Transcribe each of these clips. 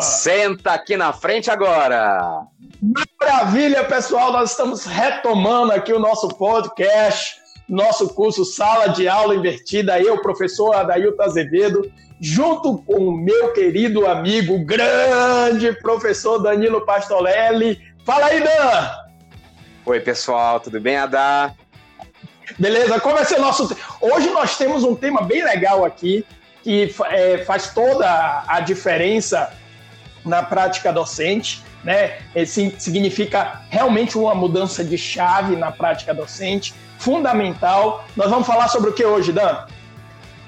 Senta aqui na frente agora! Maravilha, pessoal! Nós estamos retomando aqui o nosso podcast, nosso curso Sala de Aula Invertida. Eu, professor Adailton Azevedo, junto com o meu querido amigo, grande professor Danilo Pastolelli. Fala aí, Dan! Oi, pessoal, tudo bem, Adá? Beleza, como é ser nosso. Hoje nós temos um tema bem legal aqui, que é, faz toda a diferença na prática docente, né? Esse significa realmente uma mudança de chave na prática docente, fundamental. Nós vamos falar sobre o que hoje, Dan?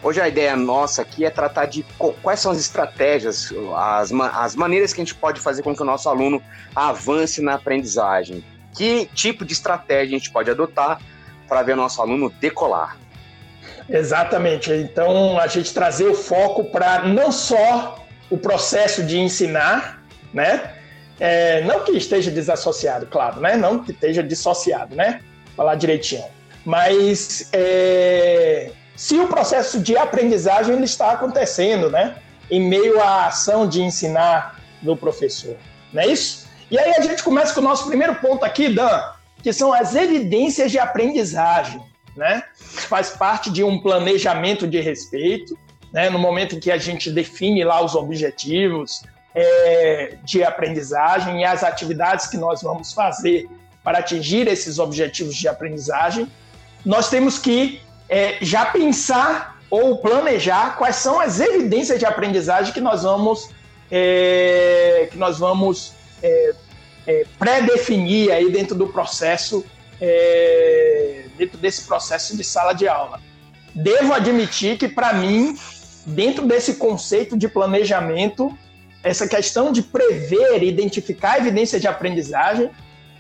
Hoje a ideia nossa aqui é tratar de quais são as estratégias, as, as maneiras que a gente pode fazer com que o nosso aluno avance na aprendizagem. Que tipo de estratégia a gente pode adotar para ver o nosso aluno decolar? Exatamente. Então, a gente trazer o foco para não só o processo de ensinar, né? É, não que esteja desassociado, claro, né? Não que esteja dissociado, né? Falar direitinho. Mas é, se o processo de aprendizagem ele está acontecendo, né? Em meio à ação de ensinar do professor, não é isso? E aí a gente começa com o nosso primeiro ponto aqui, Dan, que são as evidências de aprendizagem né? Faz parte de um planejamento de respeito, né? No momento em que a gente define lá os objetivos é, de aprendizagem e as atividades que nós vamos fazer para atingir esses objetivos de aprendizagem, nós temos que é, já pensar ou planejar quais são as evidências de aprendizagem que nós vamos é, que nós vamos é, é, pré-definir aí dentro do processo é, dentro desse processo de sala de aula. Devo admitir que, para mim, dentro desse conceito de planejamento, essa questão de prever, identificar evidência de aprendizagem,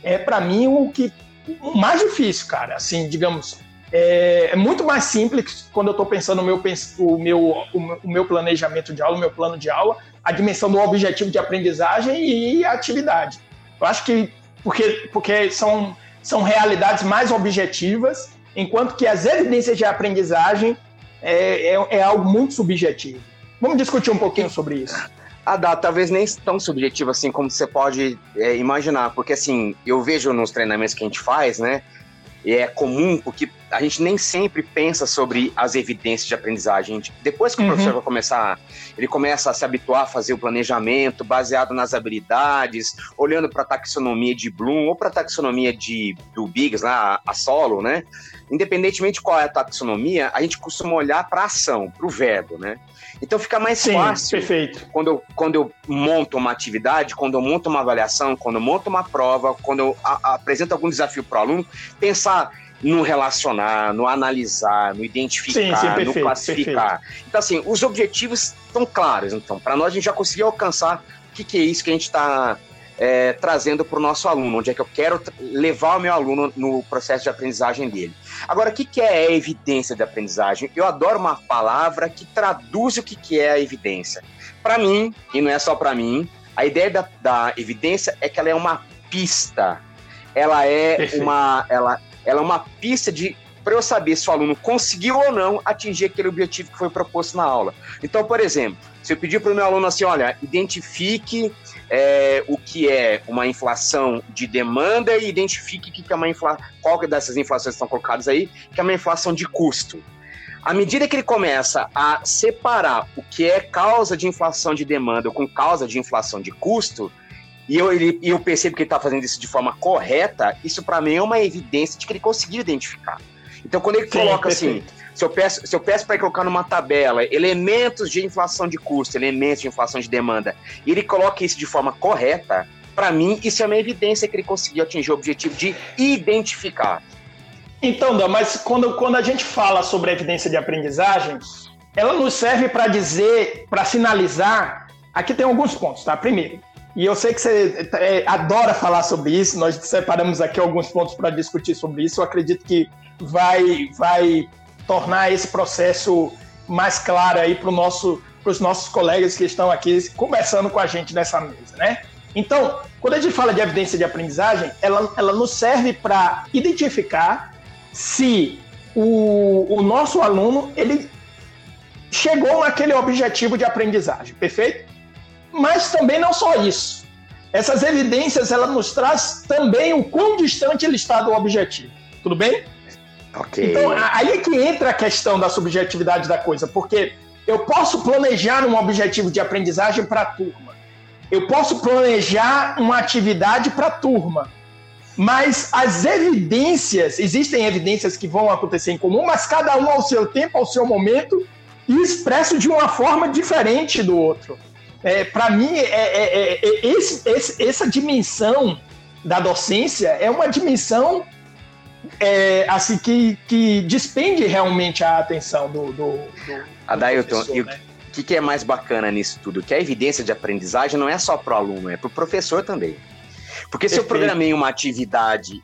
é para mim o que o mais difícil, cara. Assim, digamos, é, é muito mais simples quando eu estou pensando no meu, o, meu, o meu planejamento de aula, o meu plano de aula, a dimensão do objetivo de aprendizagem e a atividade. Eu acho que porque, porque são são realidades mais objetivas, enquanto que as evidências de aprendizagem é, é, é algo muito subjetivo. Vamos discutir um pouquinho sobre isso. A data talvez nem tão subjetiva assim como você pode é, imaginar, porque assim, eu vejo nos treinamentos que a gente faz, né, e é comum, porque a gente nem sempre pensa sobre as evidências de aprendizagem. Depois que uhum. o professor vai começar, ele começa a se habituar a fazer o planejamento baseado nas habilidades, olhando para a taxonomia de Bloom ou para a taxonomia de, do Biggs, lá, a solo, né? Independentemente de qual é a taxonomia, a gente costuma olhar para a ação, para o verbo, né? Então fica mais Sim, fácil perfeito. Quando, eu, quando eu monto uma atividade, quando eu monto uma avaliação, quando eu monto uma prova, quando eu a, apresento algum desafio para o aluno, pensar no relacionar, no analisar, no identificar, sim, sim, perfeito, no classificar. Perfeito. Então, assim, os objetivos estão claros. Então, para nós, a gente já conseguiu alcançar o que, que é isso que a gente está é, trazendo para o nosso aluno, onde é que eu quero levar o meu aluno no processo de aprendizagem dele. Agora, o que, que é a evidência de aprendizagem? Eu adoro uma palavra que traduz o que, que é a evidência. Para mim, e não é só para mim, a ideia da, da, evidência é que ela é uma pista. Ela é Perfeito. uma, ela, ela é uma pista de para eu saber se o aluno conseguiu ou não atingir aquele objetivo que foi proposto na aula. Então, por exemplo, se eu pedir para o meu aluno assim, olha, identifique é, o que é uma inflação de demanda e identifique que é uma inflação, qual dessas inflações estão colocadas aí, que é uma inflação de custo. À medida que ele começa a separar o que é causa de inflação de demanda com causa de inflação de custo, e eu, ele, eu percebo que ele está fazendo isso de forma correta, isso para mim é uma evidência de que ele conseguiu identificar. Então, quando ele Sim, coloca assim, perfeito. assim, se eu peço, se eu peço para colocar numa tabela elementos de inflação de custo, elementos de inflação de demanda, e ele coloca isso de forma correta, para mim, isso é uma evidência que ele conseguiu atingir o objetivo de identificar. Então, Dan, mas quando, quando a gente fala sobre a evidência de aprendizagem, ela nos serve para dizer, para sinalizar. Aqui tem alguns pontos, tá? Primeiro, e eu sei que você é, adora falar sobre isso, nós separamos aqui alguns pontos para discutir sobre isso. Eu acredito que vai, vai tornar esse processo mais claro aí para nosso, os nossos colegas que estão aqui conversando com a gente nessa mesa, né? Então, quando a gente fala de evidência de aprendizagem, ela, ela nos serve para identificar se o, o nosso aluno ele chegou naquele objetivo de aprendizagem, perfeito? mas também não só isso. Essas evidências ela nos traz também o quão distante ele está do objetivo. Tudo bem? Ok. Então, aí é que entra a questão da subjetividade da coisa, porque eu posso planejar um objetivo de aprendizagem para a turma. Eu posso planejar uma atividade para a turma. Mas as evidências, existem evidências que vão acontecer em comum, mas cada um ao seu tempo, ao seu momento, e expresso de uma forma diferente do outro. É, para mim, é, é, é, é esse, esse, essa dimensão da docência é uma dimensão é, assim que, que despende realmente a atenção do, do, do Adailton, e né? o que, que é mais bacana nisso tudo? Que a evidência de aprendizagem não é só para o aluno, é para o professor também. Porque se eu programei uma atividade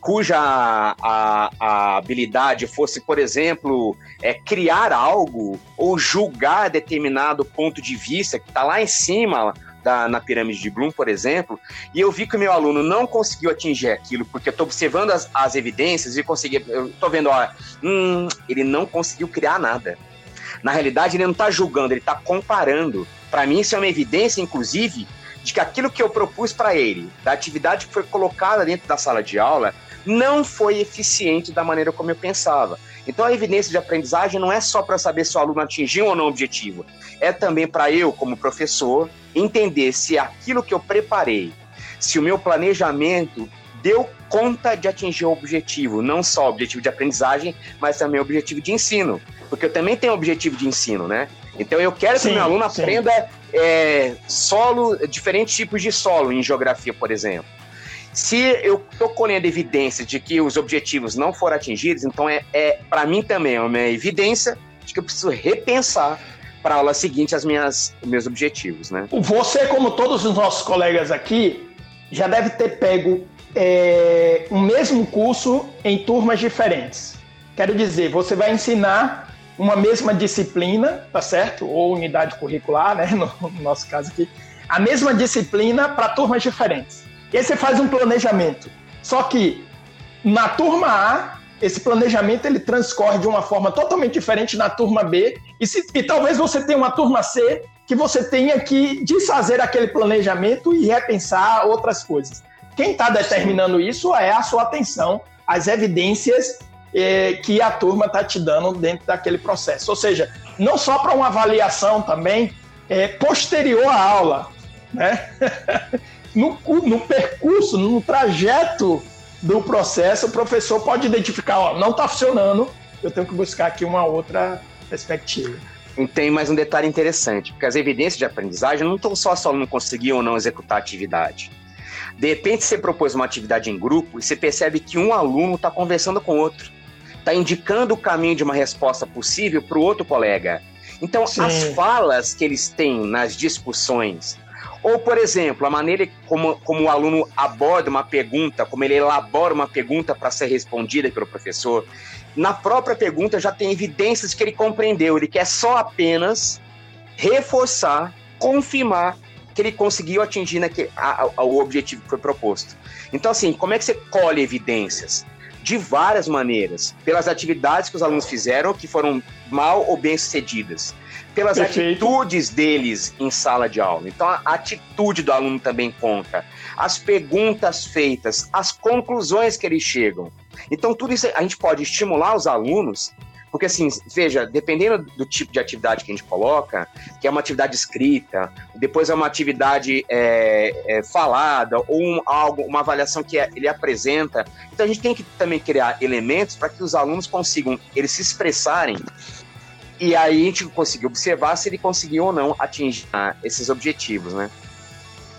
cuja a, a, habilidade fosse, por exemplo, é, criar algo ou julgar determinado ponto de vista que está lá em cima da, na pirâmide de Bloom, por exemplo, e eu vi que o meu aluno não conseguiu atingir aquilo, porque eu estou observando as, as, evidências e consegui, eu estou vendo, ó, hum, ele não conseguiu criar nada. Na realidade, ele não está julgando, ele está comparando. Para mim, isso é uma evidência, inclusive, de que aquilo que eu propus para ele, da atividade que foi colocada dentro da sala de aula, não foi eficiente da maneira como eu pensava. Então a evidência de aprendizagem não é só para saber se o aluno atingiu ou não o objetivo, é também para eu, como professor, entender se aquilo que eu preparei, se o meu planejamento deu conta de atingir o objetivo, não só o objetivo de aprendizagem, mas também o objetivo de ensino, porque eu também tenho objetivo de ensino, né? Então eu quero sim, que o meu aluno aprenda é, solo, diferentes tipos de solo em geografia, por exemplo. Se eu estou colhendo evidência de que os objetivos não foram atingidos, então é, é para mim também é uma evidência de que eu preciso repensar para a aula seguinte as minhas os meus objetivos, né? Você, como todos os nossos colegas aqui, já deve ter pego é, o mesmo curso em turmas diferentes. Quero dizer, você vai ensinar uma mesma disciplina, tá certo? Ou unidade curricular, né? No, no nosso caso aqui, a mesma disciplina para turmas diferentes. E aí você faz um planejamento. Só que na turma A, esse planejamento ele transcorre de uma forma totalmente diferente na turma B. E, se, e talvez você tenha uma turma C que você tenha que desfazer aquele planejamento e repensar outras coisas. Quem está determinando isso é a sua atenção, as evidências eh, que a turma está te dando dentro daquele processo. Ou seja, não só para uma avaliação também eh, posterior à aula, né? no, no percurso, no trajeto do processo, o professor pode identificar, ó, não está funcionando, eu tenho que buscar aqui uma outra perspectiva. Tem mais um detalhe interessante, porque as evidências de aprendizagem não estão só se o aluno conseguiu ou não executar a atividade. De repente, você propôs uma atividade em grupo e você percebe que um aluno está conversando com outro, está indicando o caminho de uma resposta possível para o outro colega. Então, Sim. as falas que eles têm nas discussões, ou, por exemplo, a maneira como, como o aluno aborda uma pergunta, como ele elabora uma pergunta para ser respondida pelo professor, na própria pergunta já tem evidências que ele compreendeu, ele quer só apenas reforçar, confirmar que ele conseguiu atingir naquele, a, a, o objetivo que foi proposto. Então, assim, como é que você colhe evidências? De várias maneiras. Pelas atividades que os alunos fizeram, que foram mal ou bem sucedidas pelas Perfeito. atitudes deles em sala de aula. Então, a atitude do aluno também conta. As perguntas feitas, as conclusões que eles chegam. Então, tudo isso a gente pode estimular os alunos, porque, assim, veja, dependendo do tipo de atividade que a gente coloca, que é uma atividade escrita, depois é uma atividade é, é, falada, ou um, algo, uma avaliação que é, ele apresenta. Então, a gente tem que também criar elementos para que os alunos consigam eles se expressarem e aí a gente conseguiu observar se ele conseguiu ou não atingir ah, esses objetivos, né?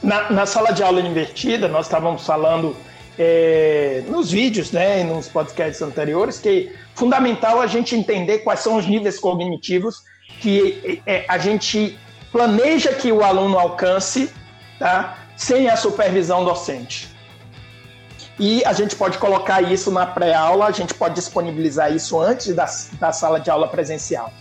Na, na sala de aula invertida, nós estávamos falando é, nos vídeos, né, e nos podcasts anteriores, que é fundamental a gente entender quais são os níveis cognitivos que é, a gente planeja que o aluno alcance, tá, sem a supervisão docente. E a gente pode colocar isso na pré-aula, a gente pode disponibilizar isso antes da, da sala de aula presencial.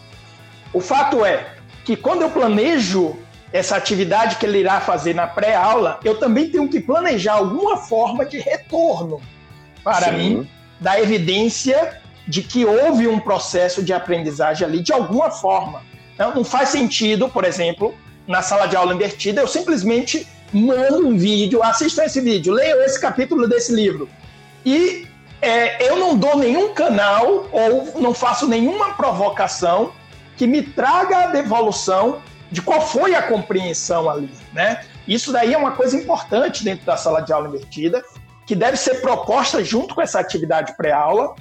O fato é que quando eu planejo essa atividade que ele irá fazer na pré-aula, eu também tenho que planejar alguma forma de retorno para Sim. mim da evidência de que houve um processo de aprendizagem ali de alguma forma. Não, não faz sentido, por exemplo, na sala de aula invertida, eu simplesmente mando um vídeo, assistam esse vídeo, leiam esse capítulo desse livro. E é, eu não dou nenhum canal ou não faço nenhuma provocação que me traga a devolução de qual foi a compreensão ali, né? Isso daí é uma coisa importante dentro da sala de aula invertida, que deve ser proposta junto com essa atividade pré-aula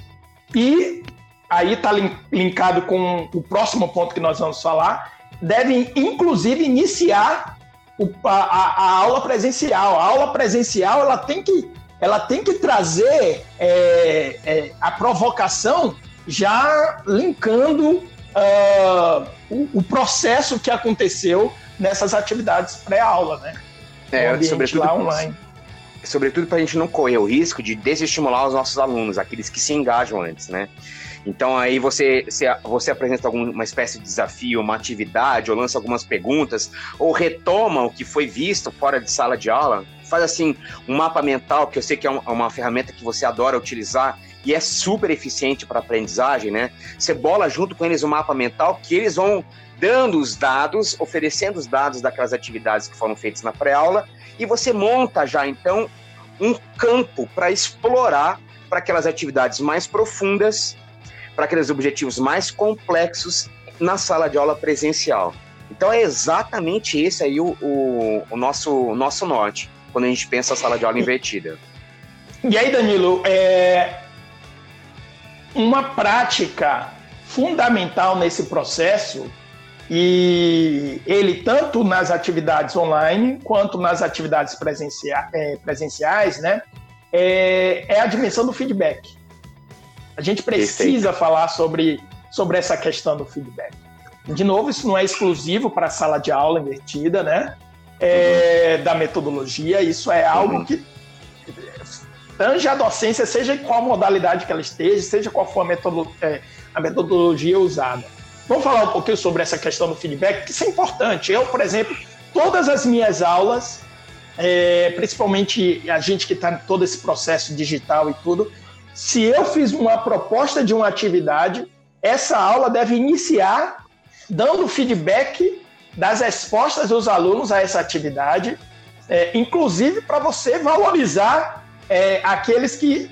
e aí está linkado com o próximo ponto que nós vamos falar, devem inclusive iniciar o, a, a, aula presencial. A aula presencial ela tem que, ela tem que trazer é, é, a provocação já linkando uh, o, o, processo que aconteceu nessas atividades pré-aula, né? É, sobretudo lá online. Sobretudo para a gente não correr o risco de desestimular os nossos alunos, aqueles que se engajam antes, né? Então aí você, você, você apresenta alguma espécie de desafio, uma atividade, ou lança algumas perguntas, ou retoma o que foi visto fora de sala de aula, faz assim um mapa mental, que eu sei que é uma ferramenta que você adora utilizar e é super eficiente para aprendizagem, né? Você bola junto com eles um mapa mental que eles vão dando os dados, oferecendo os dados daquelas atividades que foram feitas na pré-aula, e você monta já então um campo para explorar para aquelas atividades mais profundas para aqueles objetivos mais complexos na sala de aula presencial. Então é exatamente esse aí o, o, o nosso, o nosso norte, quando a gente pensa a sala de aula invertida. E aí, Danilo, é uma prática fundamental nesse processo e ele tanto nas atividades online quanto nas atividades presenciais, é, presenciais né, é, é a dimensão do feedback. A gente precisa falar sobre, sobre essa questão do feedback. De novo, isso não é exclusivo para a sala de aula invertida, né? É, uhum. Da metodologia, isso é algo uhum. que tange a docência, seja em qual modalidade que ela esteja, seja qual for a, metodolo é, a metodologia usada. Vamos falar um pouquinho sobre essa questão do feedback, que isso é importante. Eu, por exemplo, todas as minhas aulas, é, principalmente a gente que está em todo esse processo digital e tudo, se eu fiz uma proposta de uma atividade, essa aula deve iniciar dando feedback das respostas dos alunos a essa atividade, é, inclusive para você valorizar é, aqueles que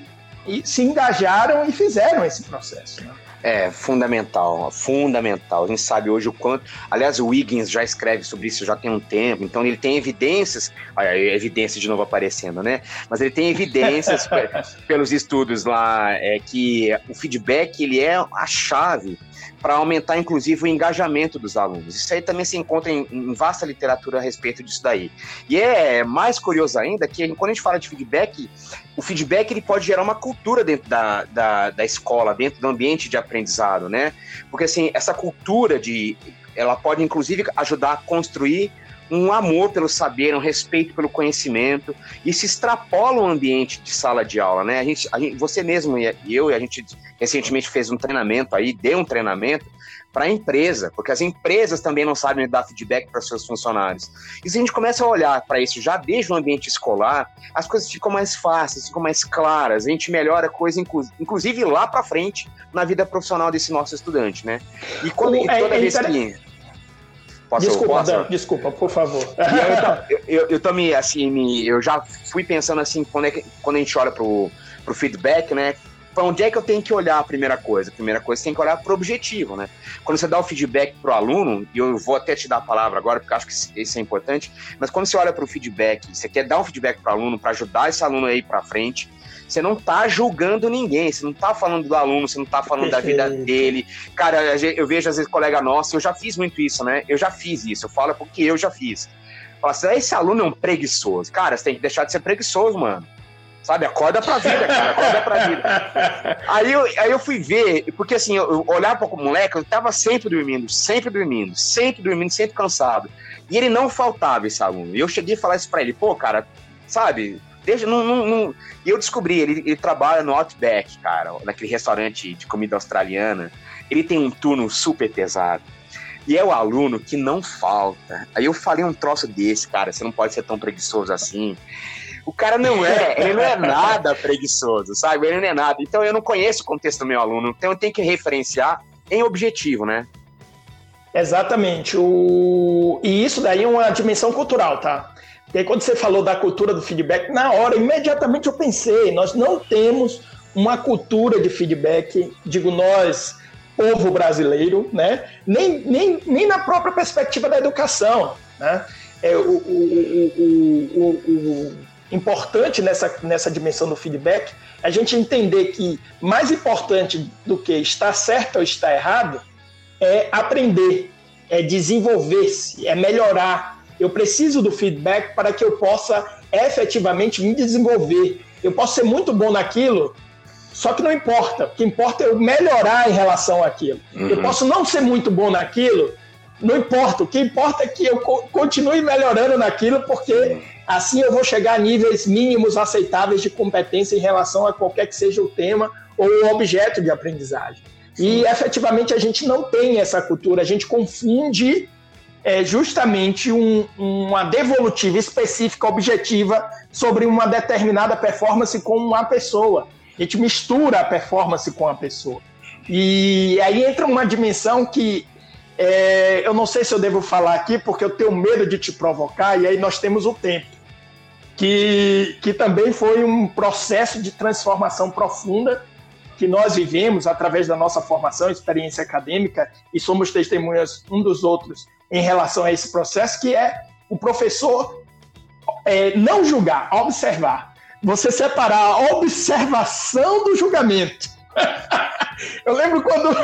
se engajaram e fizeram esse processo. Né? É, fundamental, fundamental. A gente sabe hoje o quanto. Aliás, o Wiggins já escreve sobre isso já tem um tempo, então ele tem evidências. Olha, evidência de novo aparecendo, né? Mas ele tem evidências pelos estudos lá, é que o feedback ele é a chave para aumentar, inclusive, o engajamento dos alunos. Isso aí também se encontra em, em, vasta literatura a respeito disso daí. E é mais curioso ainda que quando a gente fala de feedback, o feedback ele pode gerar uma cultura dentro da, da, da escola, dentro do ambiente de aprendizado, né? Porque, assim, essa cultura de... Ela pode, inclusive, ajudar a construir um amor pelo saber, um respeito pelo conhecimento, e se extrapola o ambiente de sala de aula, né? A gente, a gente, você mesmo e eu, a gente recentemente fez um treinamento aí, deu um treinamento para a empresa, porque as empresas também não sabem dar feedback para seus funcionários. E se a gente começa a olhar para isso já desde o ambiente escolar, as coisas ficam mais fáceis, ficam mais claras, a gente melhora a coisa, inclusive lá para frente, na vida profissional desse nosso estudante, né? E quando e é, toda é, vez é, que Posso, desculpa, posso? Dan, desculpa, por favor. eu, eu, eu, também, assim, me, eu já fui pensando assim, quando, é que, quando a gente olha pro, pro feedback, né? Para onde é que eu tenho que olhar a primeira coisa? A primeira coisa, você tem que olhar para o objetivo, né? Quando você dá o feedback para o aluno, e eu vou até te dar a palavra agora, porque acho que isso é importante, mas quando você olha para o feedback, você quer dar um feedback para o aluno, para ajudar esse aluno aí para frente, você não tá julgando ninguém, você não tá falando do aluno, você não tá falando da vida dele. Cara, eu vejo às vezes colega nosso, eu já fiz muito isso, né? Eu já fiz isso, eu falo porque eu já fiz. Fala assim, esse aluno é um preguiçoso. Cara, você tem que deixar de ser preguiçoso, mano. Sabe, acorda pra vida, cara, acorda pra vida. Aí eu, aí eu fui ver, porque assim, eu, eu olhava pro moleque, eu tava sempre dormindo, sempre dormindo, sempre dormindo, sempre cansado. E ele não faltava, esse aluno. E eu cheguei a falar isso pra ele, pô, cara, sabe, Desde, não, não, não, E eu descobri, ele, ele trabalha no Outback, cara, naquele restaurante de comida australiana. Ele tem um turno super pesado. E é o aluno que não falta. Aí eu falei um troço desse, cara, você não pode ser tão preguiçoso assim. O cara não é, ele não é nada preguiçoso, sabe? Ele não é nada. Então eu não conheço o contexto do meu aluno, então eu tenho que referenciar em objetivo, né? Exatamente. O... E isso daí é uma dimensão cultural, tá? E aí, quando você falou da cultura do feedback, na hora, imediatamente eu pensei, nós não temos uma cultura de feedback, digo nós, povo brasileiro, né? nem, nem, nem na própria perspectiva da educação. Né? É, o, o, o, o, importante nessa, nessa dimensão do feedback é a gente entender que mais importante do que estar certo ou estar errado é aprender, é desenvolver-se, é melhorar. Eu preciso do feedback para que eu possa efetivamente me desenvolver. Eu posso ser muito bom naquilo, só que não importa. O que importa é eu melhorar em relação àquilo. Uhum. Eu posso não ser muito bom naquilo, não importa. O que importa é que eu continue melhorando naquilo, porque assim eu vou chegar a níveis mínimos aceitáveis de competência em relação a qualquer que seja o tema ou o objeto de aprendizagem. E efetivamente a gente não tem essa cultura, a gente confunde é, justamente um, uma devolutiva específica, objetiva, sobre uma determinada performance com uma pessoa. A gente mistura a performance com a pessoa. E aí entra uma dimensão que é, eu não sei se eu devo falar aqui, porque eu tenho medo de te provocar, e aí nós temos o tempo, que, que também foi um processo de transformação profunda que nós vivemos através da nossa formação, experiência acadêmica, e somos testemunhas um dos outros em relação a esse processo, que é o professor é, não julgar, observar você separar a observação do julgamento. Eu lembro quando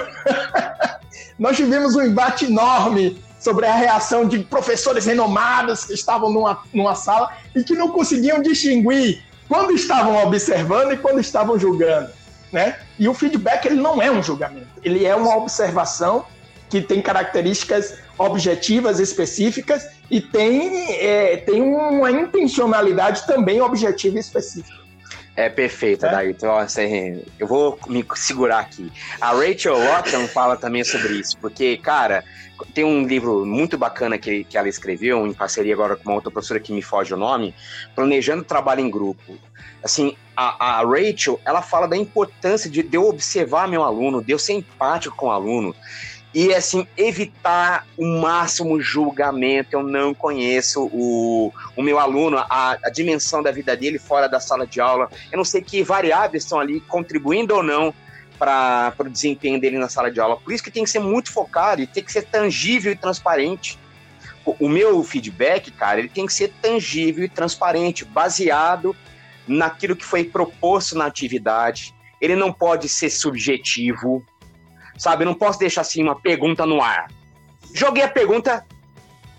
nós tivemos um embate enorme sobre a reação de professores renomados que estavam numa, numa sala e que não conseguiam distinguir quando estavam observando e quando estavam julgando. Né? E o feedback ele não é um julgamento, ele é uma observação que tem características objetivas específicas e tem, é, tem uma intencionalidade também objetiva e específica. É perfeito, é? Daí. Então, assim, eu vou me segurar aqui. A Rachel Watson fala também sobre isso, porque, cara, tem um livro muito bacana que, que ela escreveu, em parceria agora com uma outra professora que me foge o nome, Planejando Trabalho em Grupo. Assim, a, a Rachel, ela fala da importância de, de eu observar meu aluno, de eu ser empático com o aluno e assim evitar o máximo julgamento. Eu não conheço o, o meu aluno, a, a dimensão da vida dele fora da sala de aula. Eu não sei que variáveis estão ali contribuindo ou não para o desempenho dele na sala de aula. Por isso que tem que ser muito focado e tem que ser tangível e transparente. O, o meu feedback, cara, ele tem que ser tangível e transparente, baseado naquilo que foi proposto na atividade. Ele não pode ser subjetivo, sabe? Eu não posso deixar assim uma pergunta no ar. Joguei a pergunta.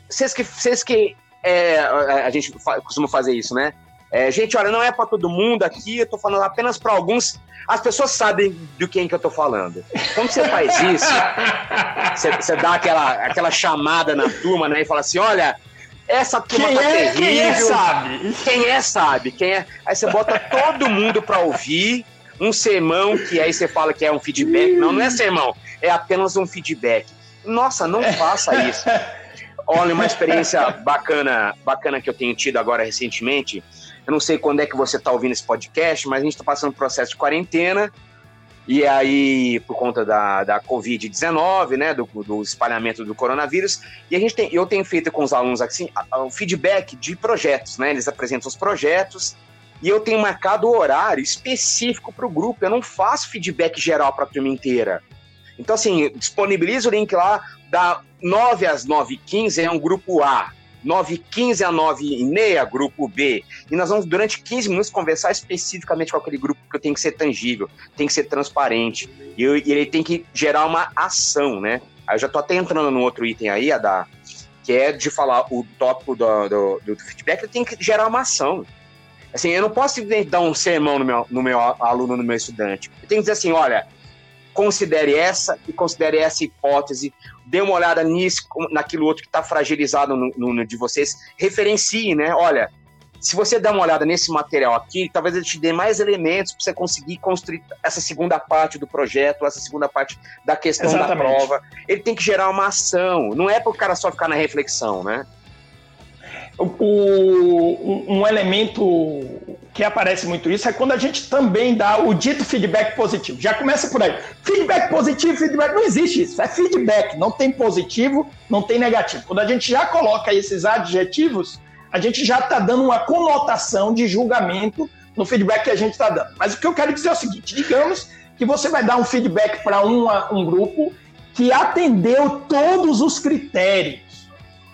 Vocês que, vocês que é, a gente costuma fazer isso, né? É, gente, olha, não é para todo mundo aqui, eu tô falando apenas para alguns. As pessoas sabem do quem que eu tô falando. Quando você faz isso, você, você, dá aquela, aquela chamada na turma, né? E fala assim: olha, essa turma quem tá é, terrível. Quem é sabe? Quem é sabe? Quem é? Aí você bota todo mundo para ouvir um sermão que aí você fala que é um feedback. Não, não é sermão, é apenas um feedback. Nossa, não faça isso. Olha, uma experiência bacana, bacana que eu tenho tido agora recentemente. Eu não sei quando é que você está ouvindo esse podcast, mas a gente está passando um processo de quarentena. E aí, por conta da, da Covid-19, né, do, do, espalhamento do coronavírus, e a gente tem, eu tenho feito com os alunos assim, o feedback de projetos, né? Eles apresentam os projetos e eu tenho marcado horário específico para o grupo. Eu não faço feedback geral para a turma inteira. Então, assim, disponibilizo o link lá, da 9 às 9h15 é um grupo A, 9h15 a 9h30, grupo B. E nós vamos, durante 15 minutos, conversar especificamente com aquele grupo, que tem que ser tangível, tem que ser transparente. E, eu, e ele tem que gerar uma ação, né? Aí eu já estou até entrando no outro item aí, a da, que é de falar o tópico do, do, do feedback, ele tem que gerar uma ação. Assim, eu não posso simplesmente dar um sermão no meu, no meu aluno, no meu estudante. Eu tenho que dizer assim, olha, considere essa e considere essa hipótese, dê uma olhada nisso, naquilo outro que está fragilizado no, no, de vocês, referencie, né? Olha, se você der uma olhada nesse material aqui, talvez ele te dê mais elementos para você conseguir construir essa segunda parte do projeto, essa segunda parte da questão Exatamente. da prova. Ele tem que gerar uma ação, não é para o cara só ficar na reflexão, né? O, um elemento que aparece muito isso é quando a gente também dá o dito feedback positivo. Já começa por aí. Feedback positivo, feedback, não existe isso. É feedback, não tem positivo, não tem negativo. Quando a gente já coloca esses adjetivos, a gente já está dando uma conotação de julgamento no feedback que a gente está dando. Mas o que eu quero dizer é o seguinte: digamos que você vai dar um feedback para um grupo que atendeu todos os critérios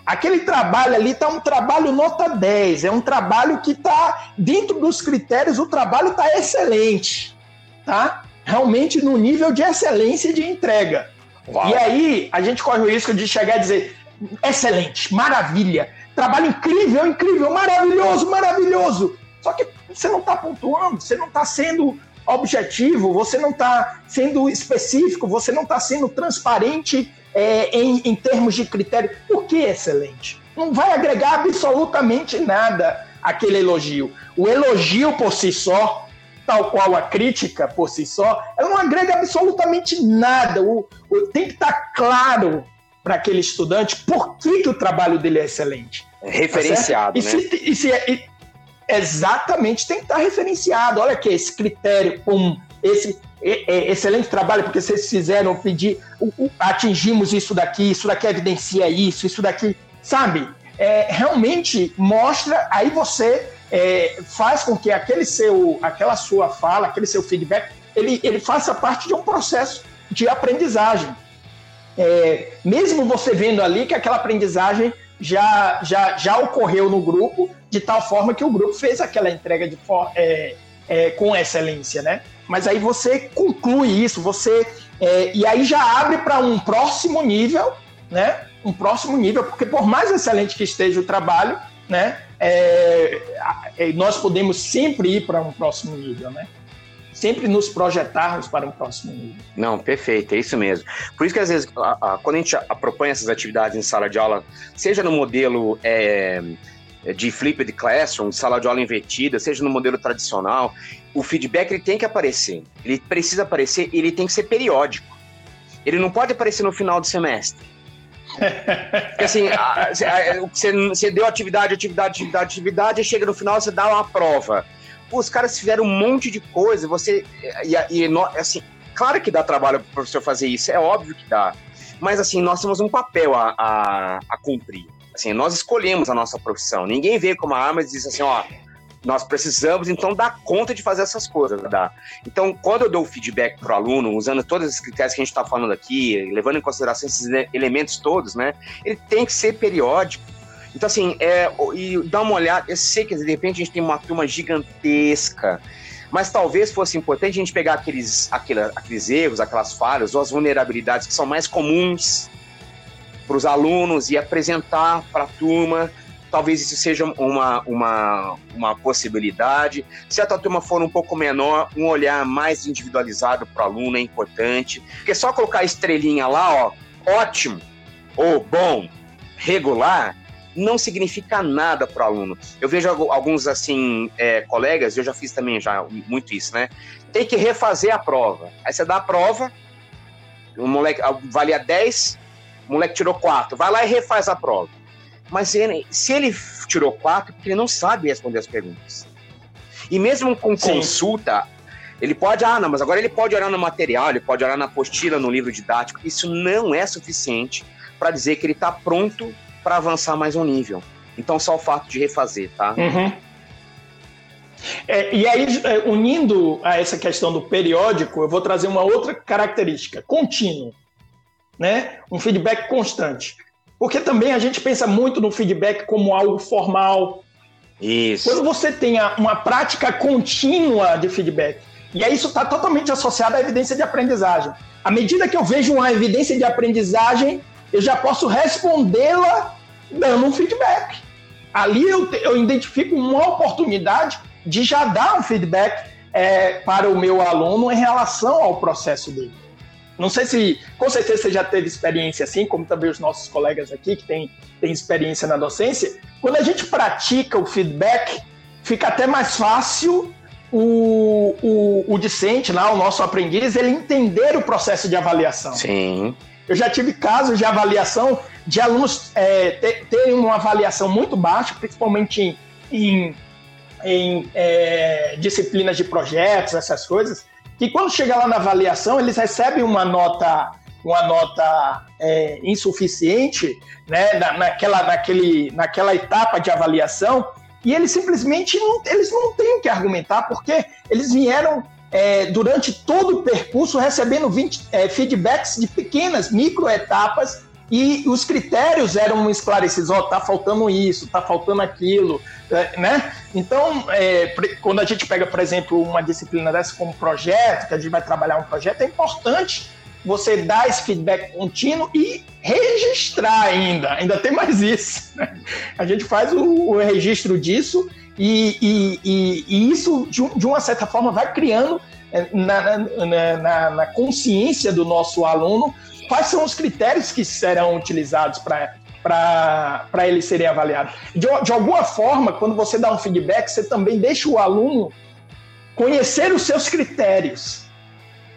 Aquele trabalho ali está um trabalho nota 10, é um trabalho que está dentro dos critérios, o trabalho está excelente, tá? Realmente no nível de excelência de entrega. Uau. E aí a gente corre o risco de chegar e dizer excelente, maravilha, trabalho incrível, incrível, maravilhoso, maravilhoso. Só que você não está pontuando, você não está sendo objetivo, você não está sendo específico, você não está sendo transparente é, em, em termos de critério. Por que excelente? Não vai agregar absolutamente nada aquele elogio. O elogio por si só, tal qual a crítica por si só, ela não agrega absolutamente nada. O, o tem que estar claro para aquele estudante por que, que o trabalho dele é excelente. É referenciado, tá né? E se, e se, e, exatamente, tem que estar referenciado. Olha aqui, esse critério, um, esse excelente trabalho, porque vocês fizeram pedir, atingimos isso daqui, isso daqui evidencia isso, isso daqui, sabe? É, realmente mostra, aí você é, faz com que aquele seu, aquela sua fala, aquele seu feedback, ele, ele faça parte de um processo de aprendizagem. É, mesmo você vendo ali que aquela aprendizagem já, já, já ocorreu no grupo, de tal forma que o grupo fez aquela entrega de, é, é, com excelência, né? Mas aí você conclui isso, você é, e aí já abre para um próximo nível, né? Um próximo nível, porque por mais excelente que esteja o trabalho, né? É, é nós podemos sempre ir para um próximo nível, né? Sempre nos projetarmos para um próximo nível. Não, perfeito, é isso mesmo. Por isso que às vezes, a, a, quando a gente propõe essas atividades em sala de aula, seja no modelo é, de flipped classroom, sala de aula invertida, seja no modelo tradicional, o feedback ele tem que aparecer. Ele precisa aparecer e ele tem que ser periódico. Ele não pode aparecer no final do semestre. Porque assim, você, deu atividade, atividade, atividade, atividade, e chega no final você dá uma prova. Pô, os caras fizeram um monte de coisa, você. E, e assim, claro que dá trabalho para o professor fazer isso, é óbvio que dá. Mas assim, nós temos um papel a, a, a cumprir. Assim, nós escolhemos a nossa profissão. Ninguém veio com uma arma e diz assim, ó, nós precisamos então dar conta de fazer essas coisas. Tá? Então, quando eu dou feedback para o aluno, usando todos esses critérios que a gente está falando aqui, levando em consideração esses elementos todos, né, ele tem que ser periódico. Então, assim, é, e dá uma olhada, eu sei que de repente a gente tem uma turma gigantesca, mas talvez fosse importante a gente pegar aqueles, aqueles erros, aquelas falhas, ou as vulnerabilidades que são mais comuns para os alunos e apresentar para a turma. Talvez isso seja uma, uma, uma possibilidade. Se a tua turma for um pouco menor, um olhar mais individualizado para o aluno é importante. Porque só colocar a estrelinha lá, ó, ótimo, ou bom, regular, não significa nada para o aluno. Eu vejo alguns assim é, colegas, eu já fiz também já muito isso, né? Tem que refazer a prova. Aí você dá a prova, o moleque valia 10, o moleque tirou quatro, vai lá e refaz a prova. Mas ele, se ele tirou quatro, porque ele não sabe responder as perguntas. E mesmo com Sim. consulta, ele pode, ah, não, mas agora ele pode olhar no material, ele pode olhar na apostila, no livro didático. Isso não é suficiente para dizer que ele está pronto para avançar mais um nível. Então, só o fato de refazer, tá? Uhum. É, e aí, é, unindo a essa questão do periódico, eu vou trazer uma outra característica: contínuo né? Um feedback constante. Porque também a gente pensa muito no feedback como algo formal. Isso. Quando você tem uma prática contínua de feedback, e aí isso está totalmente associado à evidência de aprendizagem. À medida que eu vejo uma evidência de aprendizagem, eu já posso respondê-la dando um feedback. Ali eu, eu identifico uma oportunidade de já dar um feedback é, para o meu aluno em relação ao processo dele. Não sei se, com certeza você já teve experiência assim, como também os nossos colegas aqui que têm, têm experiência na docência. Quando a gente pratica o feedback, fica até mais fácil o, o, o discente lá, o nosso aprendiz, ele entender o processo de avaliação. Sim. Eu já tive casos de avaliação de alunos é, terem uma avaliação muito baixa, principalmente em, em em é, disciplinas de projetos, essas coisas, que quando chega lá na avaliação, eles recebem uma nota uma nota é, insuficiente né, na, naquela, naquele, naquela etapa de avaliação e eles simplesmente não, eles não têm que argumentar porque eles vieram é, durante todo o percurso recebendo 20, é, feedbacks de pequenas microetapas e os critérios eram esclarecidos, ó, oh, tá faltando isso, tá faltando aquilo, é, né? Então, é, quando a gente pega, por exemplo, uma disciplina dessa como projeto, que a gente vai trabalhar um projeto, é importante você dar esse feedback contínuo e registrar ainda. Ainda tem mais isso. Né? A gente faz o, o registro disso e, e, e, e isso, de, de, uma certa forma, vai criando é, na, na, na, na, consciência do nosso aluno quais são os critérios que serão utilizados para eles serem avaliados. De, de alguma forma, quando você dá um feedback, você também deixa o aluno conhecer os seus critérios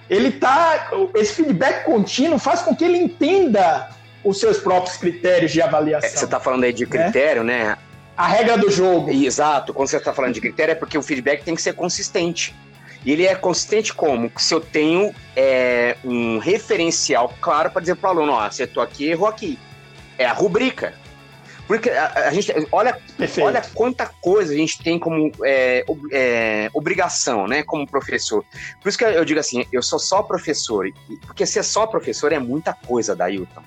ele tá. Esse feedback contínuo faz com que ele entenda os seus próprios critérios de avaliação. É, você está falando aí de critério, né? né? A regra do jogo. Exato. Quando você está falando de critério, é porque o feedback tem que ser consistente. E ele é consistente como? Se eu tenho é, um referencial claro para dizer para o aluno, ó, acertou aqui, errou aqui. É a rubrica. Porque a, a gente, olha, olha quanta coisa a gente tem como é, é, obrigação, né, como professor. Por isso que eu digo assim, eu sou só professor, porque ser só professor é muita coisa, Dailton.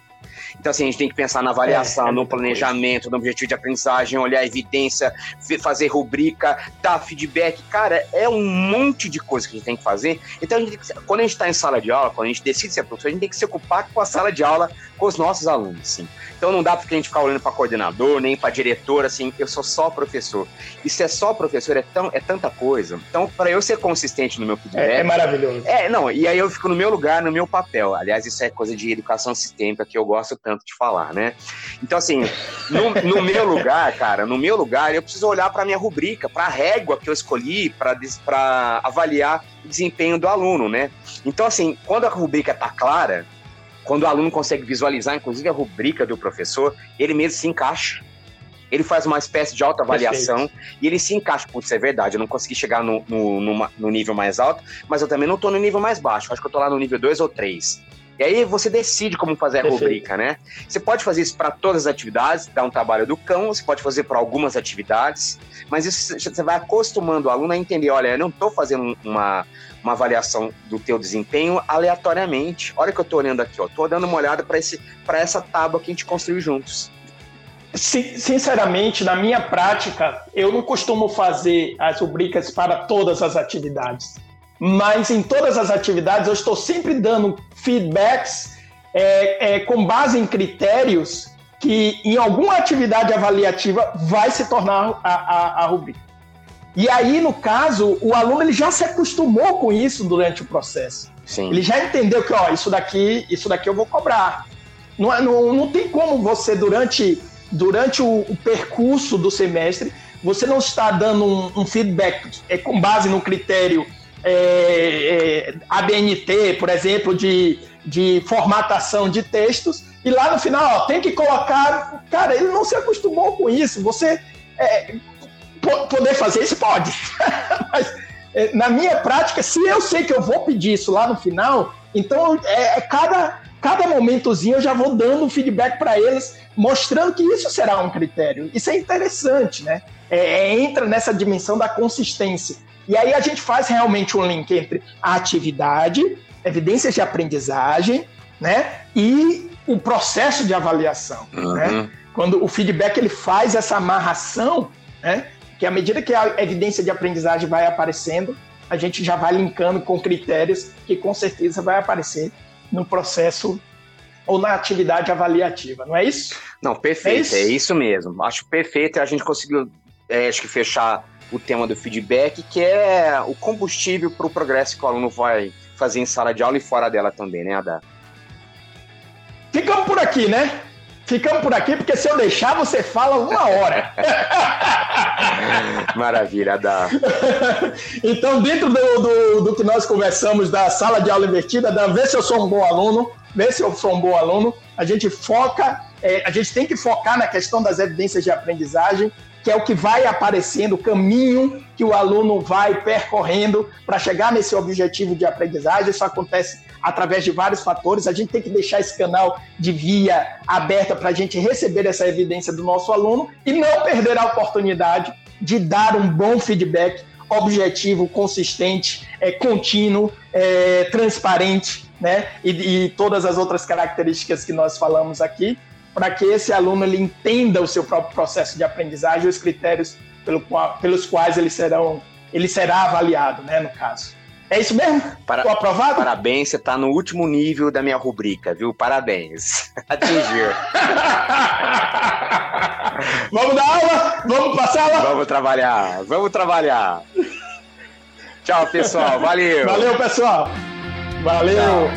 Então, assim, a gente tem que pensar na avaliação, é, é no planejamento, no objetivo de aprendizagem, olhar a evidência, fazer rubrica, dar feedback. Cara, é um monte de coisa que a gente tem que fazer. Então, a gente, quando a gente está em sala de aula, quando a gente decide ser professor, a gente tem que se ocupar com a sala de aula com os nossos alunos, assim. Então não dá pra gente ficar olhando para coordenador, nem para diretor, assim, eu sou só professor. E ser só professor é, tão, é tanta coisa. Então, para eu ser consistente no meu feedback. É, é, maravilhoso. É, não, e aí eu fico no meu lugar, no meu papel. Aliás, isso é coisa de educação sistêmica que eu gosto tanto de falar, né? Então, assim, no, no meu lugar, cara, no meu lugar, eu preciso olhar para minha rubrica, para a régua que eu escolhi para avaliar o desempenho do aluno, né? Então, assim, quando a rubrica tá clara, quando o aluno consegue visualizar, inclusive, a rubrica do professor, ele mesmo se encaixa. Ele faz uma espécie de autoavaliação e ele se encaixa. Putz, é verdade, eu não consegui chegar no, no, no, no nível mais alto, mas eu também não estou no nível mais baixo. Acho que eu estou lá no nível 2 ou 3. E aí você decide como fazer a Perfeito. rubrica, né? Você pode fazer isso para todas as atividades, dar um trabalho do cão, você pode fazer para algumas atividades, mas isso você vai acostumando o aluno a entender, olha, eu não estou fazendo uma, uma avaliação do teu desempenho aleatoriamente. Olha que eu estou olhando aqui, ó, tô dando uma olhada para essa tábua que a gente construiu juntos. Sinceramente, na minha prática, eu não costumo fazer as rubricas para todas as atividades. Mas em todas as atividades eu estou sempre dando feedbacks é, é, com base em critérios que em alguma atividade avaliativa vai se tornar a, a, a rubrica. E aí, no caso, o aluno ele já se acostumou com isso durante o processo. Sim. Ele já entendeu que, ó, isso daqui, isso daqui eu vou cobrar. Não, é, não, não tem como você, durante, durante o, o percurso do semestre, você não está dando um, um feedback é, com base no critério é, é, ABNT, por exemplo, de, de formatação de textos, e lá no final, ó, tem que colocar. Cara, ele não se acostumou com isso. Você. É, poder fazer isso pode. Mas é, na minha prática, se eu sei que eu vou pedir isso lá no final, então é, é cada, cada momentozinho eu já vou dando um feedback para eles, mostrando que isso será um critério. Isso é interessante, né? É, é, entra nessa dimensão da consistência. E aí a gente faz realmente um link entre a atividade, evidências de aprendizagem, né? E o processo de avaliação, uhum. né? Quando o feedback ele faz essa amarração, né? que à medida que a evidência de aprendizagem vai aparecendo, a gente já vai linkando com critérios que com certeza vai aparecer no processo ou na atividade avaliativa, não é isso? Não, perfeito, é isso, é isso mesmo. Acho perfeito, a gente conseguiu, é, acho que fechar o tema do feedback, que é o combustível para o progresso que o aluno vai fazer em sala de aula e fora dela também, né, Ada? Ficamos por aqui, né? Ficamos por aqui, porque se eu deixar, você fala uma hora. Maravilha, dá. então, dentro do, do, do, que nós conversamos da sala de aula invertida, da ver se eu sou um bom aluno, ver se eu sou um bom aluno, a gente foca, é, a gente tem que focar na questão das evidências de aprendizagem, que é o que vai aparecendo, o caminho que o aluno vai percorrendo para chegar nesse objetivo de aprendizagem. Isso acontece através de vários fatores. A gente tem que deixar esse canal de via aberta para a gente receber essa evidência do nosso aluno e não perder a oportunidade de dar um bom feedback objetivo, consistente, é, contínuo, é, transparente, né? E, e todas as outras características que nós falamos aqui, para que esse aluno ele entenda o seu próprio processo de aprendizagem, os critérios pelo qual, pelos quais ele, serão, ele será avaliado, né, no caso. É isso mesmo? Para, aprovado? Parabéns, você está no último nível da minha rubrica, viu? Parabéns. Atingir. vamos dar aula? Vamos passar aula? Vamos trabalhar, vamos trabalhar. Tchau, pessoal. Valeu. Valeu, pessoal. Valeu. Tchau.